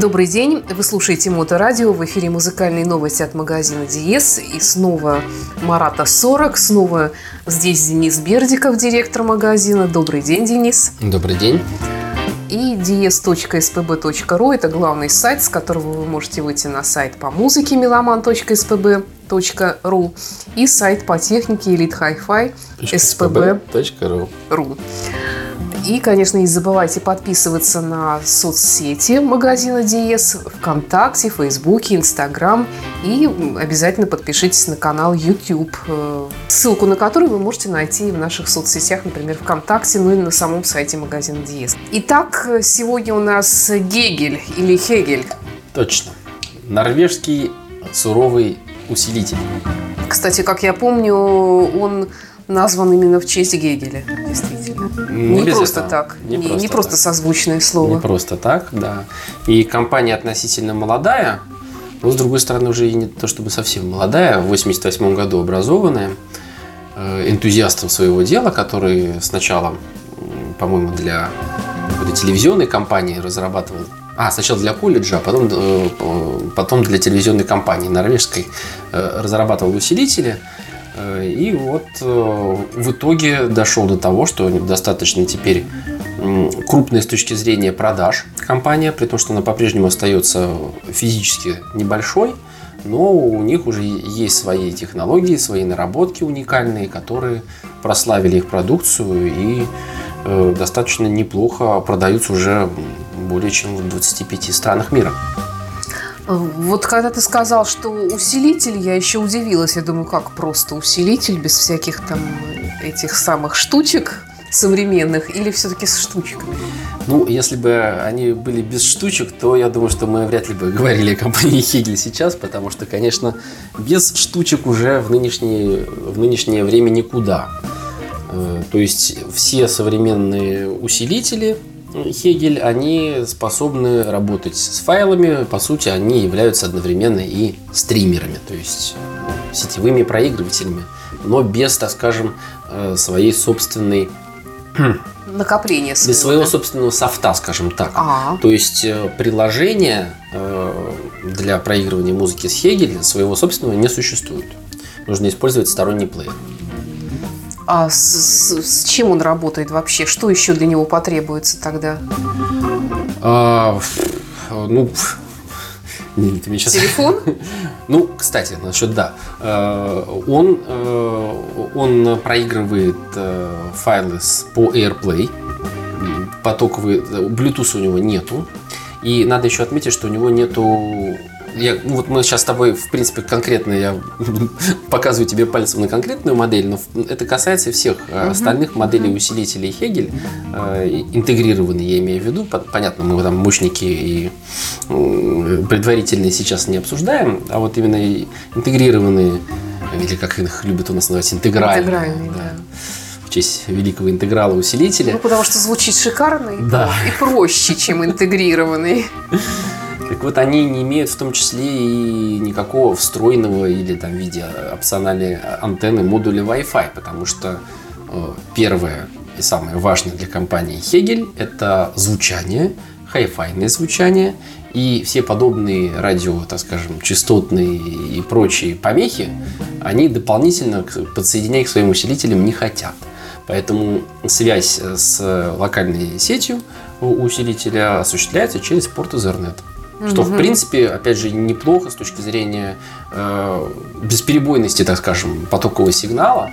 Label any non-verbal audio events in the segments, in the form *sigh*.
Добрый день, вы слушаете Моторадио, в эфире музыкальные новости от магазина Диес. И снова Марата 40, снова здесь Денис Бердиков, директор магазина. Добрый день, Денис. Добрый день. И ds.spb.ru – это главный сайт, с которого вы можете выйти на сайт по музыке meloman.spb.ru и сайт по технике Elite Hi-Fi spb.ru. И, конечно, не забывайте подписываться на соцсети магазина Диес, ВКонтакте, Фейсбуке, Инстаграм. И обязательно подпишитесь на канал YouTube, э, ссылку на который вы можете найти в наших соцсетях, например, ВКонтакте, ну и на самом сайте магазина Диес. Итак, сегодня у нас Гегель или Хегель. Точно. Норвежский суровый усилитель. Кстати, как я помню, он назван именно в честь Гегеля, действительно. Не, не просто этого. так, Не не, просто не просто так. созвучное слово. Не просто так, да. И компания относительно молодая, но, с другой стороны, уже и не то чтобы совсем молодая, в 88 году образованная, э, энтузиастом своего дела, который сначала, по-моему, для телевизионной компании разрабатывал а, сначала для колледжа, а потом, э, потом для телевизионной компании норвежской э, разрабатывал усилители. Э, И вот э, в итоге дошел до того, что достаточно теперь крупная с точки зрения продаж компания, при том, что она по-прежнему остается физически небольшой, но у них уже есть свои технологии, свои наработки уникальные, которые прославили их продукцию и э, достаточно неплохо продаются уже более чем в 25 странах мира. Вот когда ты сказал, что усилитель, я еще удивилась. Я думаю, как просто усилитель без всяких там этих самых штучек современных или все-таки с штучками? Ну, если бы они были без штучек, то я думаю, что мы вряд ли бы *laughs* говорили о компании Хигель сейчас, потому что, конечно, без штучек уже в нынешнее, в нынешнее время никуда. Э, То есть все современные усилители Хегель, они способны работать с файлами, по сути, они являются одновременно и стримерами, то есть сетевыми проигрывателями, но без, так скажем, э, своей собственной *clears throat* Накопление своего. без своего да? собственного софта, скажем так. А, То есть э, приложения э, для проигрывания музыки с Хегеля своего собственного не существует. Нужно использовать сторонний плеер. А с, с- с чем он работает вообще? Что еще для него потребуется тогда? А, ну, не, ты мне сейчас- Телефон? *laughs* Ну, кстати, насчет да. Э, Он, э, он проигрывает э, файлы по AirPlay. Потоковый, Bluetooth у него нету. И надо еще отметить, что у него нету... Я, ну вот мы сейчас с тобой, в принципе, конкретно я *laughs* показываю тебе пальцем на конкретную модель, но это касается всех э, остальных моделей усилителей Хегель, э, интегрированные, я имею в виду. Пон- Понятно, мы там мощники и предварительные сейчас не обсуждаем, а вот именно интегрированные, или как их любят у нас называть, интегральные. Интегральные, да. В честь великого интеграла усилителя. Ну, потому что звучит шикарно и, Да. и проще, чем *laughs* интегрированный. Так вот, они не имеют в том числе и никакого встроенного или там в виде опциональной антенны модуля Wi-Fi, потому что э, первое и самое важное для компании Хегель – это звучание, хай-файное звучание, и все подобные радио, так скажем, частотные и прочие помехи, они дополнительно подсоединять к своим усилителям не хотят. Поэтому связь с локальной сетью у усилителя осуществляется через порт Ethernet. Что, в принципе, опять же, неплохо с точки зрения э, бесперебойности, так скажем, потокового сигнала.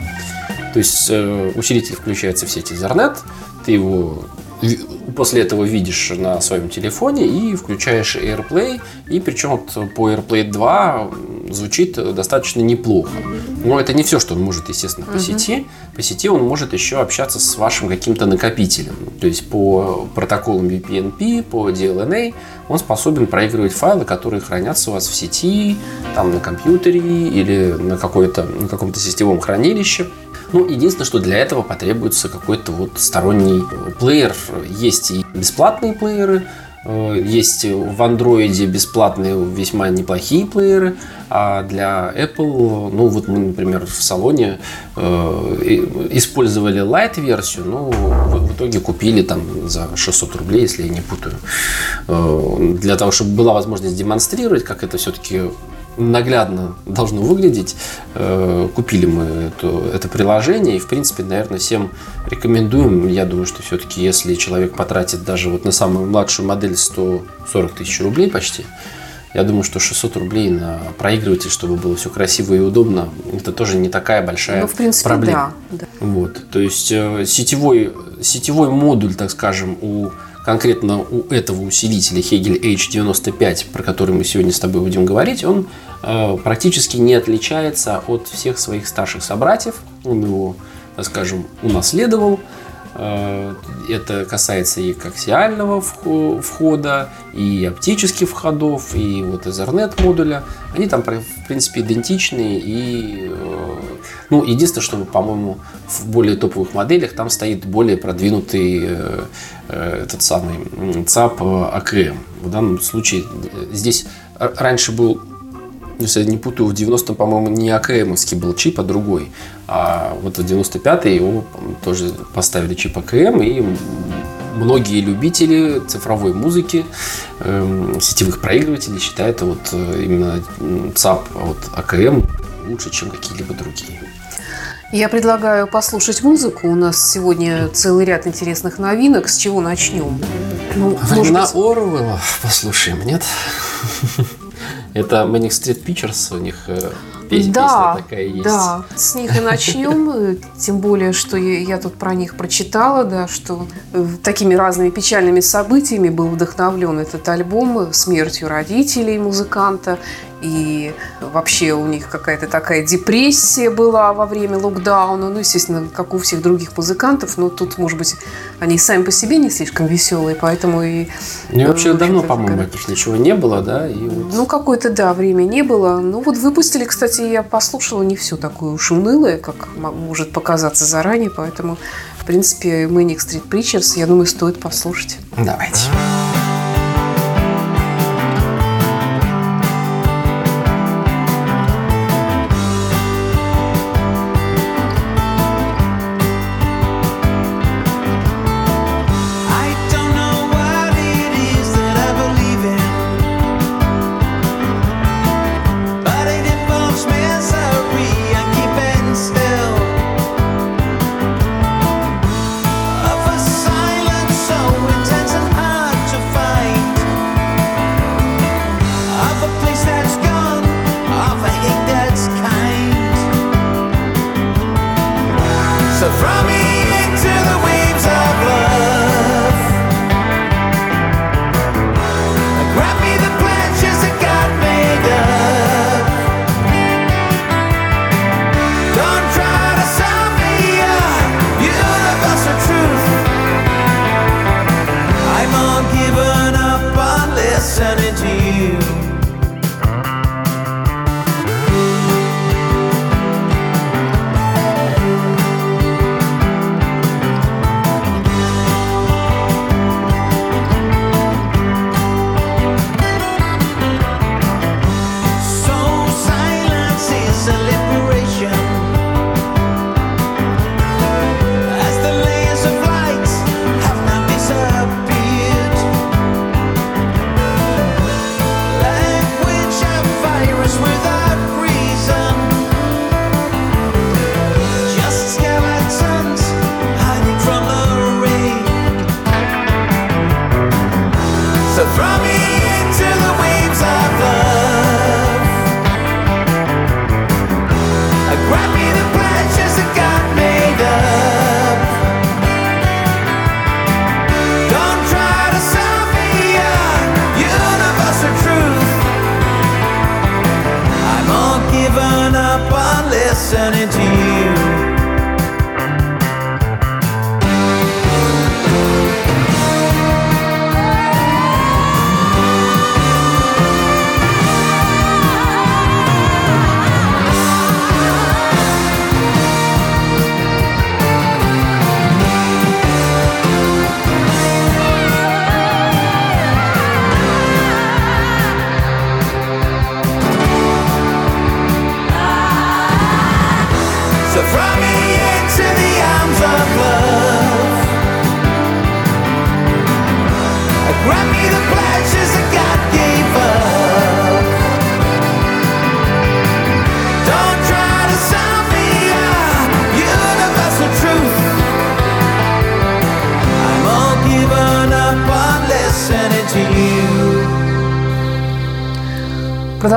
То есть э, усилитель включается в сеть Ethernet, ты его после этого видишь на своем телефоне и включаешь AirPlay. И причем вот по AirPlay 2 звучит достаточно неплохо. Но это не все, что он может, естественно, по сети. По сети он может еще общаться с вашим каким-то накопителем. То есть по протоколам VPNP, по DLNA он способен проигрывать файлы, которые хранятся у вас в сети, там на компьютере или на, какой-то, на каком-то сетевом хранилище. Ну, единственное, что для этого потребуется какой-то вот сторонний плеер. Есть и бесплатные плееры, есть в Android бесплатные весьма неплохие плееры, а для Apple, ну вот мы, например, в салоне э, использовали Lite-версию, но в, в итоге купили там за 600 рублей, если я не путаю, э, для того, чтобы была возможность демонстрировать, как это все-таки наглядно должно выглядеть. Э, купили мы это, это приложение и, в принципе, наверное, всем рекомендуем. Я думаю, что все-таки, если человек потратит даже вот на самую младшую модель 140 тысяч рублей почти, я думаю, что 600 рублей на проигрыватель, чтобы было все красиво и удобно, это тоже не такая большая ну, в принципе, проблема. Да, да. Вот, то есть э, сетевой, сетевой модуль, так скажем, у конкретно у этого усилителя Hegel H95, про который мы сегодня с тобой будем говорить, он э, практически не отличается от всех своих старших собратьев. Он его, так скажем, унаследовал. Э, это касается и коаксиального входа, и оптических входов, и вот Ethernet модуля. Они там, в принципе, идентичные. И, э, ну, единственное, что, по-моему, в более топовых моделях там стоит более продвинутый э, этот самый ЦАП АКМ. В данном случае здесь раньше был если я не путаю, в 90-м, по-моему, не АКМовский был чип, а другой. А вот в 95-й его тоже поставили чип АКМ, и многие любители цифровой музыки, э, сетевых проигрывателей считают вот э, именно ЦАП от АКМ лучше, чем какие-либо другие. Я предлагаю послушать музыку. У нас сегодня целый ряд интересных новинок. С чего начнем? Ну, Времена быть... Орвелла послушаем, нет? *laughs* Это Manic Street Pictures, у них э, песня, да, песня такая есть. Да, с них и начнем. Тем более, что я тут про них прочитала, да, что э, такими разными печальными событиями был вдохновлен этот альбом смертью родителей музыканта и вообще у них какая-то такая депрессия была во время локдауна, ну, естественно, как у всех других музыкантов, но тут, может быть, они сами по себе не слишком веселые, поэтому и... Ну, и вообще давно, по-моему, таких ничего не было, да? И вот... Ну, какое-то, да, время не было. Ну, вот выпустили, кстати, я послушала не все такое уж унылое, как может показаться заранее, поэтому, в принципе, Manic Street Preachers, я думаю, стоит послушать. Давайте.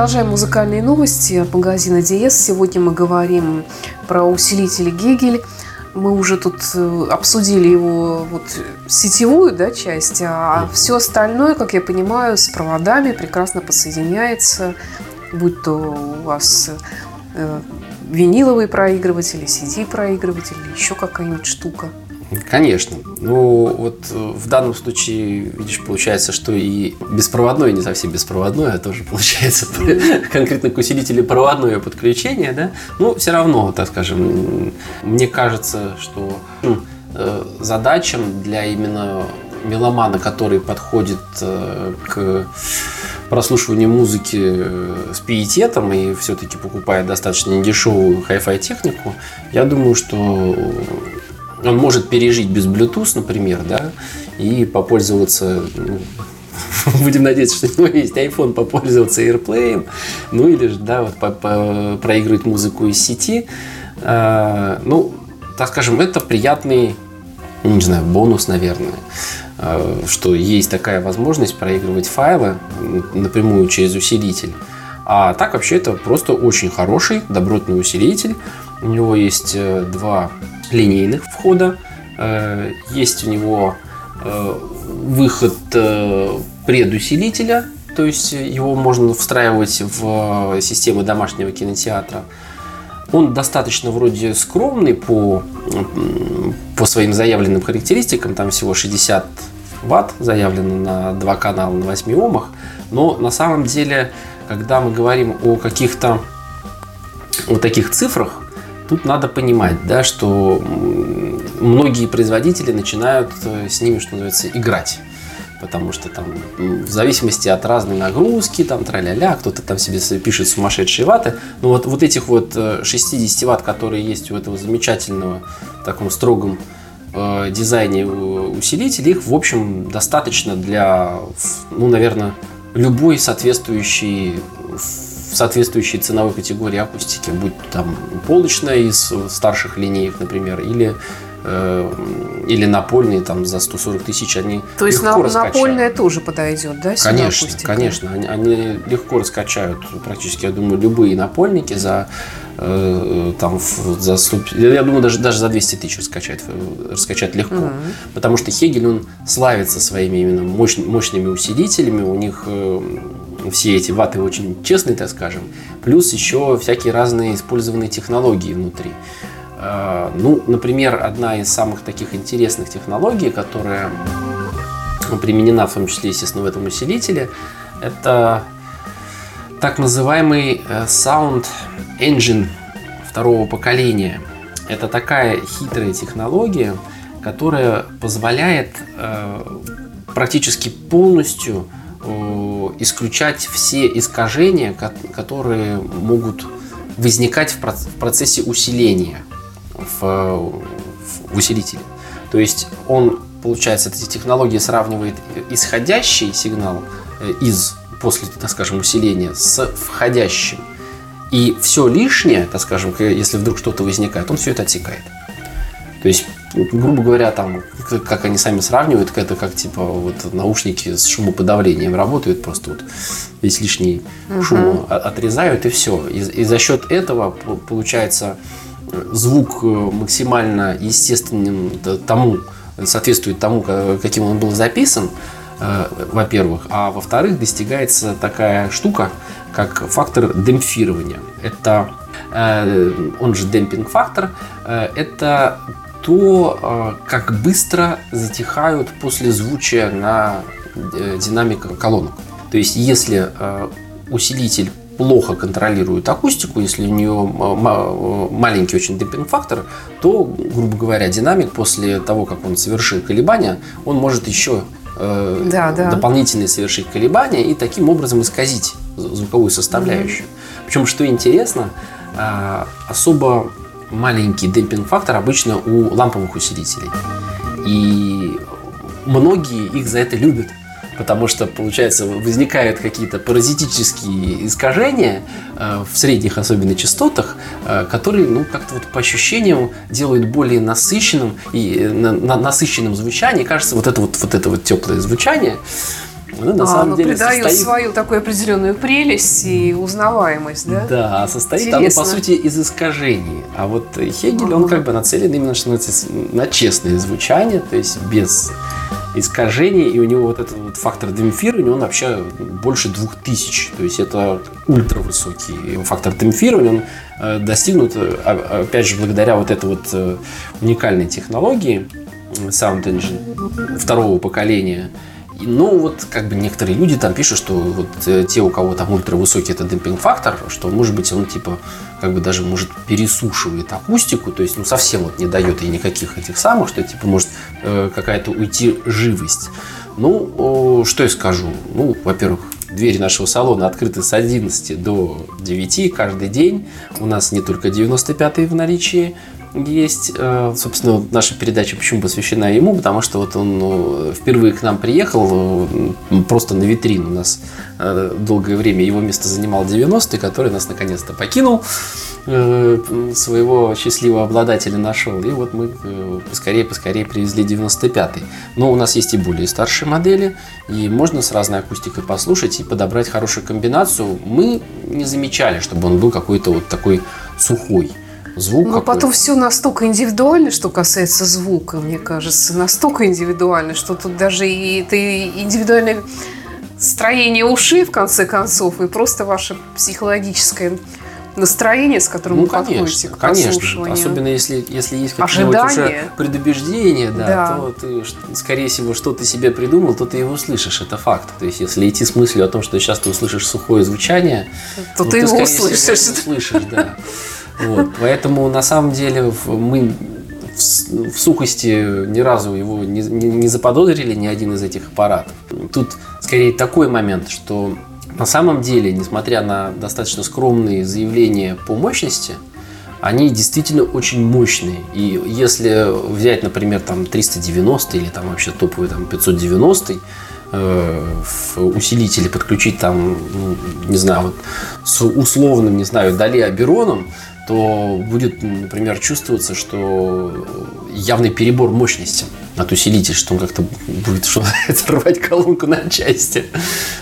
Продолжаем музыкальные новости от магазина DS. Сегодня мы говорим про усилители Гегель. Мы уже тут э, обсудили его вот сетевую да, часть, а все остальное, как я понимаю, с проводами прекрасно подсоединяется, будь то у вас э, виниловый проигрыватель, CD-проигрыватель, еще какая-нибудь штука. Конечно. Ну, вот э, в данном случае, видишь, получается, что и беспроводное, не совсем беспроводное, а тоже получается *laughs* конкретно к усилителю проводное подключение, да. Ну, все равно, так скажем, мне кажется, что э, задачам для именно меломана, который подходит э, к прослушиванию музыки с пиететом и все-таки покупает достаточно недешевую хай-фай технику, я думаю, что он может пережить без Bluetooth, например, да, и попользоваться, ну, *laughs* будем надеяться, что у него есть iPhone, попользоваться AirPlay, ну или же, да, вот по проигрывать музыку из сети. А, ну, так скажем, это приятный, ну, не знаю, бонус, наверное, а, что есть такая возможность проигрывать файлы напрямую через усилитель. А так вообще это просто очень хороший, добротный усилитель. У него есть э, два линейных входа. Э, есть у него э, выход э, предусилителя, то есть его можно встраивать в систему домашнего кинотеатра. Он достаточно вроде скромный по, по своим заявленным характеристикам, там всего 60 ватт заявлено на два канала на 8 омах, но на самом деле, когда мы говорим о каких-то вот таких цифрах, Тут надо понимать, да, что многие производители начинают э, с ними, что называется, играть. Потому что там в зависимости от разной нагрузки, там тра-ля-ля, кто-то там себе пишет сумасшедшие ваты. Но вот, вот этих вот 60 э, ватт, которые есть у этого замечательного, таком строгом э, дизайне усилителей, их, в общем, достаточно для, ну, наверное, любой соответствующий в соответствующей ценовой категории акустики, будь там полочная из старших линеек, например, или э, или напольные там за 140 тысяч они То есть легко на, напольная тоже подойдет, да? Конечно, конечно. Они, они легко раскачают практически, я думаю, любые напольники за э, там за 100, я думаю даже даже за 200 тысяч раскачать раскачать легко, угу. потому что Хегель он славится своими именно мощ, мощными усилителями, у них э, все эти ваты очень честные, так скажем. Плюс еще всякие разные использованные технологии внутри. А, ну, например, одна из самых таких интересных технологий, которая применена в том числе, естественно, в этом усилителе, это так называемый э, Sound Engine второго поколения. Это такая хитрая технология, которая позволяет э, практически полностью Э, исключать все искажения, которые могут возникать в процессе усиления в, в усилителе. То есть он, получается, эти технологии сравнивает исходящий сигнал э, из после, так скажем, усиления с входящим. И все лишнее, так скажем, если вдруг что-то возникает, он все это отсекает. То есть грубо говоря, там, как они сами сравнивают, это как типа вот наушники с шумоподавлением работают, просто вот весь лишний угу. шум отрезают и все. И, и за счет этого получается звук э, максимально естественным тому, соответствует тому, каким он был записан, э, во-первых, а во-вторых, достигается такая штука, как фактор демпфирования. Это э, он же демпинг-фактор, это то, а, как быстро затихают после звучия на э, динамик колонок. То есть, если а, усилитель плохо контролирует акустику, если у нее маленький очень демпинг-фактор, то, грубо говоря, динамик после того, как он совершил колебания, он может еще э, да, да. дополнительные совершить колебания и таким образом исказить звуковую составляющую. Mm-hmm. Причем, что интересно, а, особо маленький демпинг-фактор обычно у ламповых усилителей. И многие их за это любят. Потому что, получается, возникают какие-то паразитические искажения э, в средних особенно частотах, э, которые, ну, как-то вот по ощущениям делают более насыщенным и э, на, на, насыщенным звучание. Кажется, вот это вот, вот это вот теплое звучание, она на а, самом деле придает состоит... свою такую определенную прелесть и узнаваемость, да? Да, а состоит Интересно. оно, по сути, из искажений. А вот Хегель, он как бы нацелен именно что на честное звучание, то есть без искажений, и у него вот этот вот фактор демпфирования, он вообще больше двух тысяч, то есть это ультравысокий фактор демпфирования, он э, достигнут, э, опять же, благодаря вот этой вот э, уникальной технологии Sound Engine второго поколения, ну, вот как бы некоторые люди там пишут, что вот э, те, у кого там ультравысокий это демпинг-фактор, что может быть он типа как бы даже может пересушивает акустику, то есть ну совсем вот не дает ей никаких этих самых, что типа может э, какая-то уйти живость. Ну, что я скажу? Ну, во-первых, двери нашего салона открыты с 11 до 9 каждый день. У нас не только 95-й в наличии, есть, э, собственно, наша передача почему посвящена ему, потому что вот он ну, впервые к нам приехал ну, просто на витрину. У нас э, долгое время его место занимал 90-й, который нас наконец-то покинул э, своего счастливого обладателя нашел. И вот мы поскорее-поскорее привезли 95-й. Но у нас есть и более старшие модели, и можно с разной акустикой послушать и подобрать хорошую комбинацию. Мы не замечали, чтобы он был какой-то вот такой сухой звук. Но потом все настолько индивидуально, что касается звука, мне кажется, настолько индивидуально, что тут даже и это индивидуальное строение ушей, в конце концов, и просто ваше психологическое настроение, с которым ну, вы конечно, подходите к конечно. Особенно если, если есть какие-нибудь уже предубеждения, да, да. то ты, скорее всего, что ты себе придумал, то ты его услышишь. Это факт. То есть, если идти с мыслью о том, что сейчас ты услышишь сухое звучание, то ну, ты, ты его услышишь. Всего, услышишь, *laughs* да. Вот, поэтому на самом деле мы в, в сухости ни разу его не, не, не заподозрили ни один из этих аппаратов. Тут скорее такой момент, что на самом деле, несмотря на достаточно скромные заявления по мощности, они действительно очень мощные. И если взять, например, там 390 или там вообще топовый там 590, э, усилители подключить там, ну, не знаю, вот с условным, не знаю, Дали Абероном, то будет, например, чувствоваться, что явный перебор мощности от усилителя, что он как-то будет что *laughs* рвать колонку на части.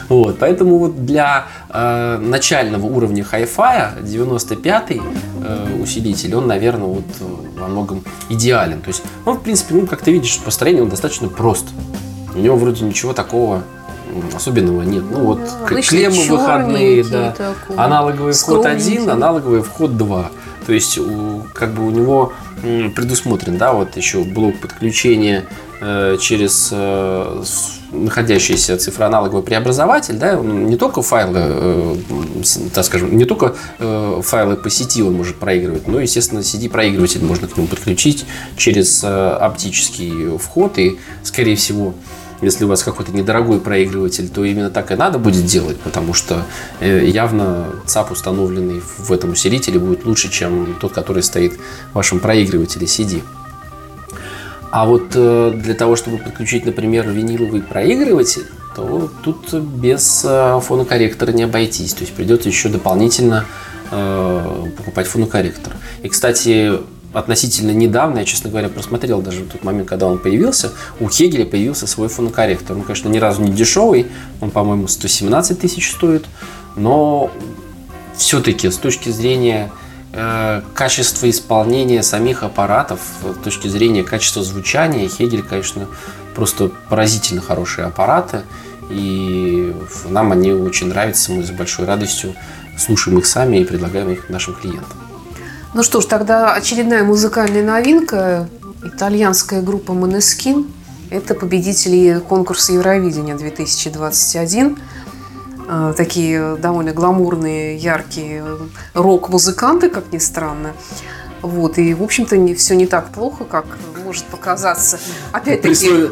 Вот. Поэтому вот для э, начального уровня Hi-Fi 95-й э, усилитель, он, наверное, вот во многом идеален. То есть он, в принципе, ну, как ты видишь, построение он достаточно прост. У него вроде ничего такого особенного нет. Ну вот да, клеммы выходные, да. Такой. Аналоговый вход 1, аналоговый вход 2. То есть у, как бы у него предусмотрен, да, вот еще блок подключения э, через э, находящийся цифроаналоговый преобразователь, да, он не только файлы, э, так скажем, не только э, файлы по сети он может проигрывать, но, естественно, CD-проигрыватель можно к нему подключить через э, оптический вход и, скорее всего, если у вас какой-то недорогой проигрыватель, то именно так и надо будет делать, потому что э, явно ЦАП, установленный в этом усилителе, будет лучше, чем тот, который стоит в вашем проигрывателе CD. А вот э, для того, чтобы подключить, например, виниловый проигрыватель, то тут без э, фонокорректора не обойтись. То есть придется еще дополнительно покупать фонокорректор. И, кстати, относительно недавно, я, честно говоря, просмотрел даже в тот момент, когда он появился, у Хегеля появился свой фонокорректор. Он, конечно, ни разу не дешевый, он, по-моему, 117 тысяч стоит, но все-таки с точки зрения э, качества исполнения самих аппаратов, с точки зрения качества звучания, Хегель, конечно, просто поразительно хорошие аппараты, и нам они очень нравятся, мы с большой радостью слушаем их сами и предлагаем их нашим клиентам. Ну что ж, тогда очередная музыкальная новинка. Итальянская группа Måneskin. Это победители конкурса Евровидения 2021. А, такие довольно гламурные, яркие рок-музыканты, как ни странно. Вот, и, в общем-то, не, все не так плохо, как может показаться. Опять-таки,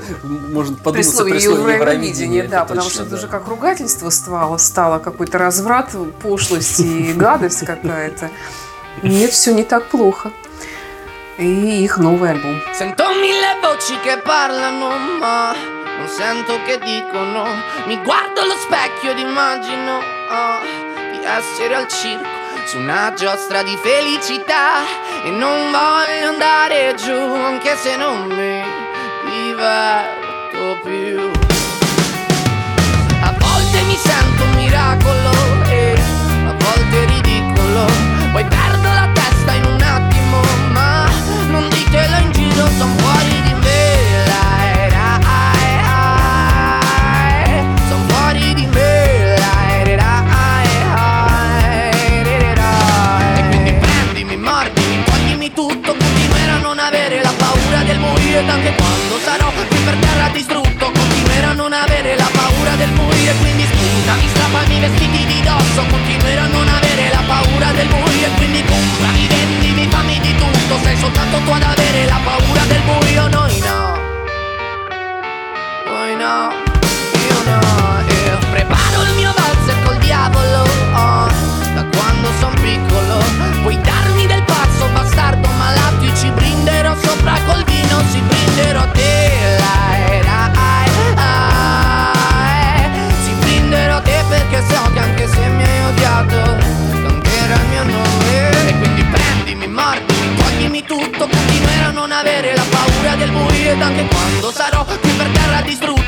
может подуматься при слове Евровидения. Да, потому точно, что это уже как ругательство стало, стало какой-то разврат, пошлость и гадость какая-то. Нет, все не так плохо. И их новый альбом. Sento mille voci che parlano, ma non sento che dicono. Mi guardo allo specchio ed immagino oh, di essere al circo su una giostra di felicità. E non voglio andare giù, anche se non mi diverto più. mi sento un miracolo Quando sarò qui per terra distrutto. Continuerò a non avere la paura del morire Quindi sputami, strappami i vestiti di dosso. Continuerò a non avere la paura del morire Quindi comprami, vendimi, fammi di tutto. Sei soltanto tu ad avere la paura del buio Noi no. Noi no Io no Io preparo il mio valzer col diavolo. Oh, Da quando son piccolo Puoi darmi del pazzo bastardo malato Io ci brinderò sopra col Si te lai, lai, lai. Ci brinderò a te perché so che anche se mi hai odiato Canterà il mio nome E quindi prendimi, mordimi, toglimi tutto. Continuerò a non avere la paura del buio Ed anche quando sarò qui per terra distrutto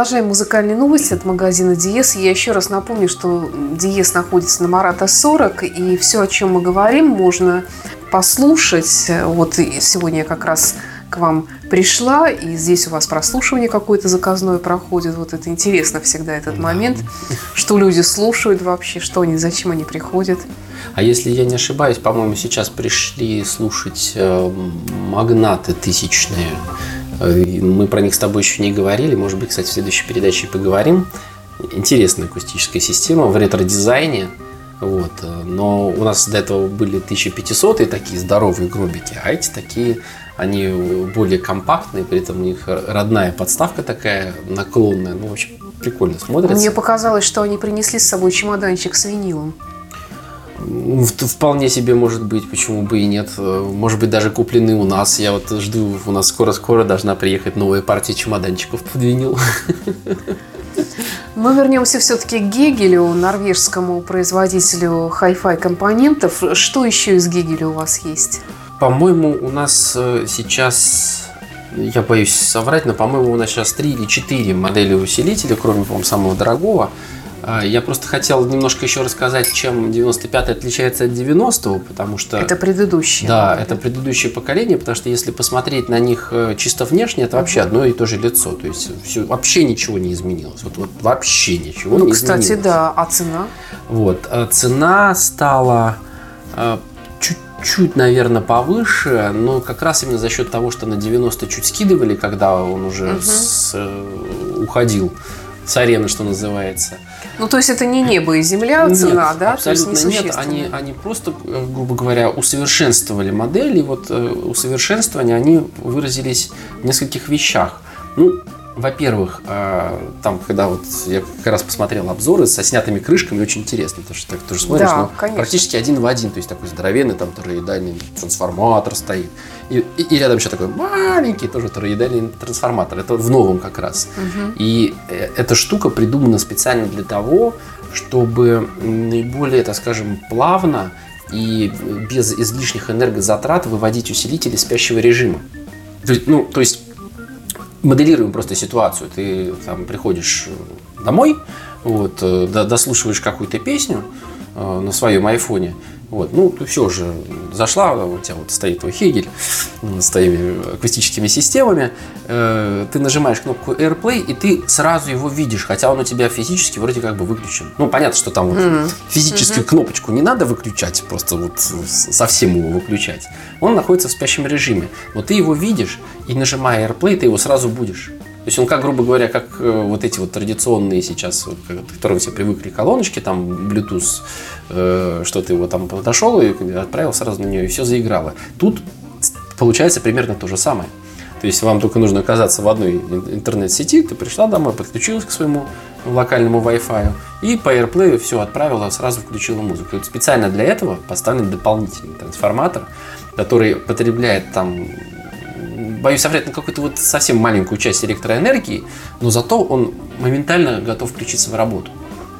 Продолжаем музыкальные новости от магазина Диес. Я еще раз напомню, что Диес находится на Марата 40, и все, о чем мы говорим, можно послушать. Вот сегодня я как раз к вам пришла, и здесь у вас прослушивание какое-то заказное проходит. Вот это интересно всегда этот момент, что люди слушают вообще, что они, зачем они приходят. А если я не ошибаюсь, по-моему, сейчас пришли слушать э, магнаты тысячные. Мы про них с тобой еще не говорили. Может быть, кстати, в следующей передаче поговорим. Интересная акустическая система в ретро-дизайне. Вот. э, Но у нас до этого были 1500 такие здоровые гробики, а эти такие, они более компактные, при этом у них родная подставка такая наклонная. Ну, в общем, прикольно смотрится. Мне показалось, что они принесли с собой чемоданчик с винилом. Вполне себе может быть, почему бы и нет. Э, Может быть, даже куплены у нас. Я вот жду, у нас скоро-скоро должна приехать новая партия чемоданчиков под винил. Мы вернемся все-таки к Гегелю, норвежскому производителю хай-фай компонентов. Что еще из Гегеля у вас есть? По-моему, у нас э, сейчас, я боюсь соврать, но, по-моему, у нас сейчас три или четыре модели усилителя, кроме, по-моему, самого дорогого. А, Я просто хотел немножко еще рассказать, чем 95 отличается от 90 потому что... Это предыдущее. Да, это предыдущее поколение, потому что если посмотреть на них э, чисто внешне, это вообще одно и то же лицо. То есть все, вообще ничего не изменилось. Вот, вот вообще ничего Ну, не кстати, изменилось. да. А цена? Вот. а Цена стала э, чуть-чуть, наверное, повыше, но как раз именно за счет того, что на 90 чуть скидывали, когда он уже Мгм. с, э, уходил с арены, что называется. Ну, то есть это не небо и земля Нет, цена, да? Абсолютно то есть нет. Они, они просто, э, грубо говоря, усовершенствовали модель. И вот э, усовершенствование они выразились в нескольких вещах. Ну, во-первых, э, там, когда вот я как раз посмотрел обзоры со снятыми крышками, очень интересно, потому что так тоже смотришь, Да, ну, конечно. практически один в один, то есть такой здоровенный там тороидальный трансформатор стоит, и, и- и рядом еще такой маленький тоже тороидальный трансформатор, это в новом как раз. И э, эта штука придумана специально для того, чтобы наиболее, так скажем, плавно и без излишних энергозатрат выводить усилители спящего режима. То есть, ну, то есть моделируем просто ситуацию. Ты там приходишь э, домой, вот, э, до- дослушиваешь какую-то песню э, на своем айфоне, вот, ну, все уже зашла, у тебя вот стоит твой Хегель с твоими акустическими системами, э, ты нажимаешь кнопку AirPlay, и ты сразу его видишь, хотя он у тебя физически вроде как бы выключен. Ну, понятно, что там вот физическую кнопочку не надо выключать, просто вот совсем его выключать. Он находится в спящем режиме. Но ты его видишь, и нажимая AirPlay, ты его сразу будешь. То есть он, как, грубо говоря, как э, вот эти вот традиционные сейчас, к которым все привыкли колоночки, там, Bluetooth, э, что ты его там подошел и отправил сразу на нее, и все заиграло. Тут получается примерно то же самое. То есть вам только нужно оказаться в одной ин- интернет-сети, ты пришла домой, подключилась к своему локальному Wi-Fi и по AirPlay все отправила, сразу включила музыку. Специально для этого поставлен дополнительный трансформатор, который потребляет там, боюсь соврать, на какую-то вот совсем маленькую часть электроэнергии, но зато он моментально готов включиться в работу.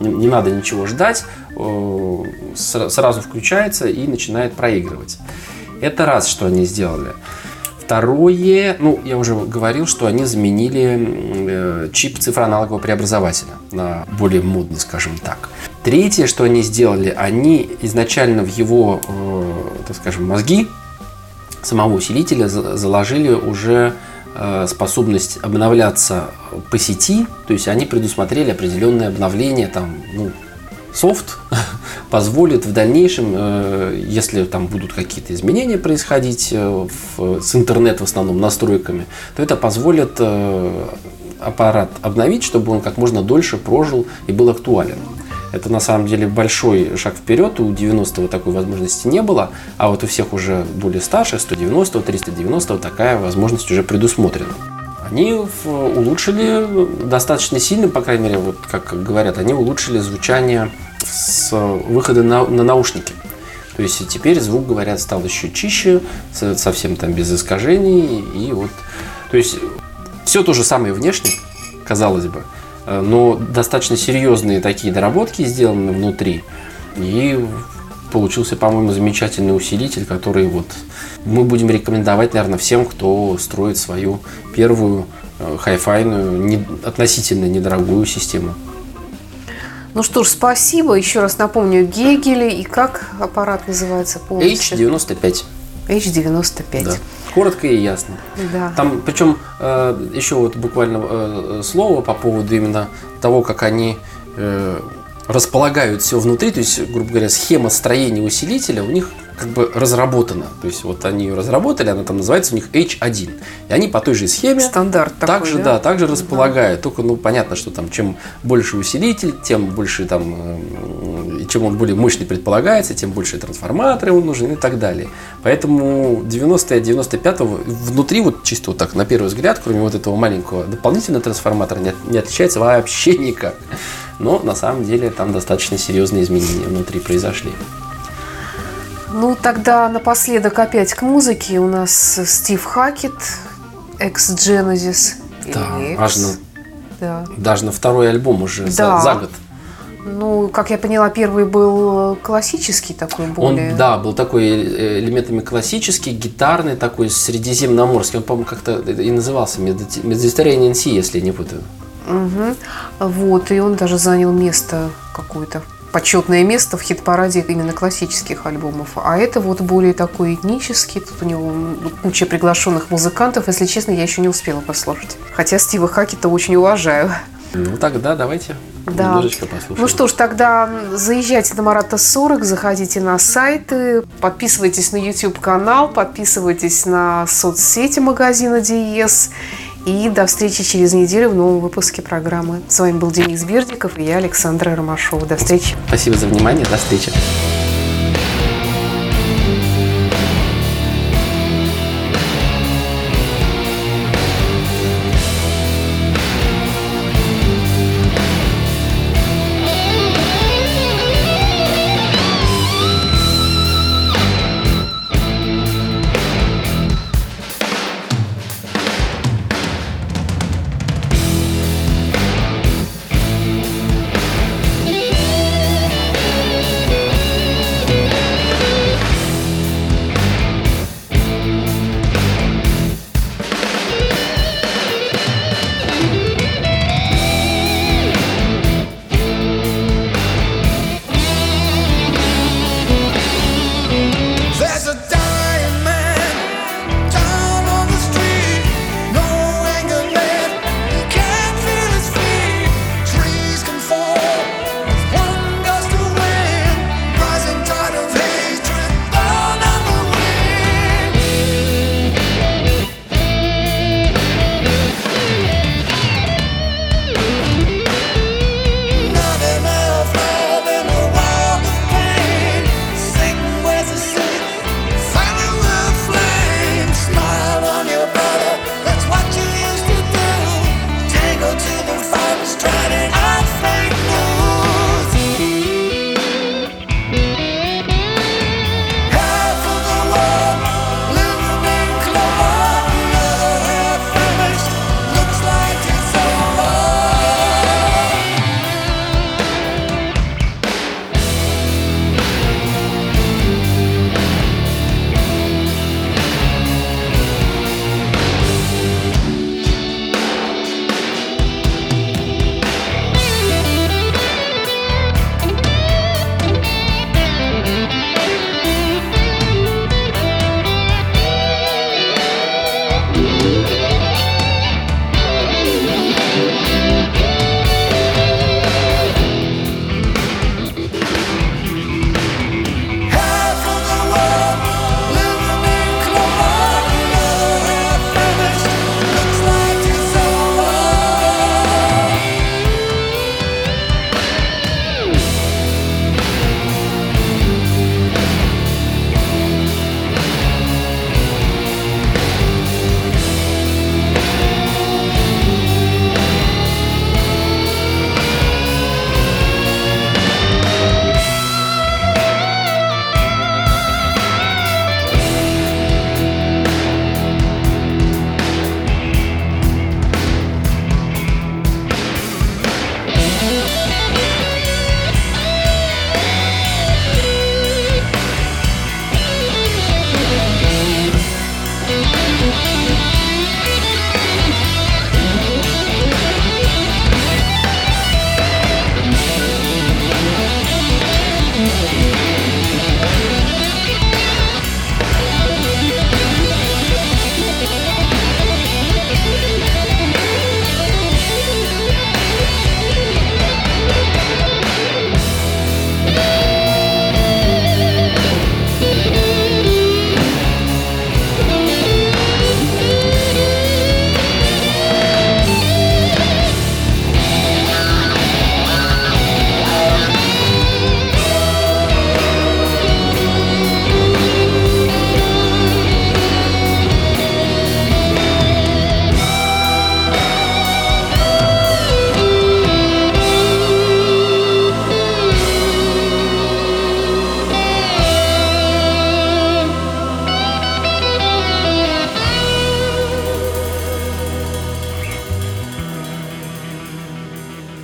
Не, не надо ничего ждать, э, сра- сразу включается и начинает проигрывать. Это раз, что они сделали. Второе, ну, я уже говорил, что они заменили э, чип цифроаналогового преобразователя на более модный, скажем так. Третье, что они сделали, они изначально в его, э, так скажем, мозги самого усилителя за- заложили уже э, способность обновляться по сети, то есть они предусмотрели определенные обновления, там, ну, софт *laughs* позволит в дальнейшем, э, если там будут какие-то изменения происходить э, в- с интернет в основном настройками, то это позволит аппарат обновить, чтобы он как можно дольше прожил и был актуален. Это на самом деле большой шаг вперед, у 90-го такой возможности не было, а вот у всех уже более старших, 190 390 такая возможность уже предусмотрена. Они улучшили достаточно сильно, по крайней мере, вот как говорят, они улучшили звучание с выхода на, на наушники. То есть теперь звук, говорят, стал еще чище, со- совсем там без искажений. И вот, то есть все то же самое внешне, казалось бы, но достаточно серьезные такие доработки сделаны внутри. И получился, по-моему, замечательный усилитель, который вот мы будем рекомендовать, наверное, всем, кто строит свою первую э, хай-файную, не- относительно недорогую систему. Ну что ж, спасибо. Еще раз напомню, Гегели и как аппарат называется полностью? H95. H95. Да. Коротко и ясно. Да. Там, причем, э, еще вот буквально э, слово по поводу именно того, как они э, располагают все внутри, то есть, грубо говоря, схема строения усилителя у них как бы разработана. То есть, вот они ее разработали, она там называется у них H1. И они по той же схеме Стандарт такой, также, да? да, также располагают. Только, ну, понятно, что там чем больше усилитель, тем больше там, э, и чем он более мощный предполагается, тем больше трансформаторы ему нужны и так далее. Поэтому 90 от 95 внутри, вот чисто вот так, на первый взгляд, кроме вот этого маленького дополнительного трансформатора, не, не отличается вообще никак. Но на самом деле там достаточно серьезные изменения внутри произошли. Ну, тогда напоследок опять к музыке. У нас Стив Хакет, Ex Genesis. Да, или X. важно. Да. Даже на второй альбом уже за- Да. за год. Ну, как я поняла, первый был классический такой более. Он, да, был такой э, элементами классический, гитарный, такой средиземноморский. Он, по-моему, как-то и назывался Mediter- Mediterranean Sea, если я не путаю. Мгм. Вот, и он даже занял место какое-то почетное место в хит-параде именно классических альбомов. А это вот более такой этнический. Тут у него куча приглашенных музыкантов. Если честно, я еще не успела послушать. Хотя Стива Хакета очень уважаю. Ну тогда давайте Да. немножечко послушаем. Ну что ж, тогда заезжайте на Марата 40, заходите на сайты, подписывайтесь на YouTube-канал, подписывайтесь на соцсети магазина Диес. И до встречи через неделю в новом выпуске программы. С вами был Денис Бердиков и я, Александра Ромашова. До встречи. Спасибо за внимание, до встречи.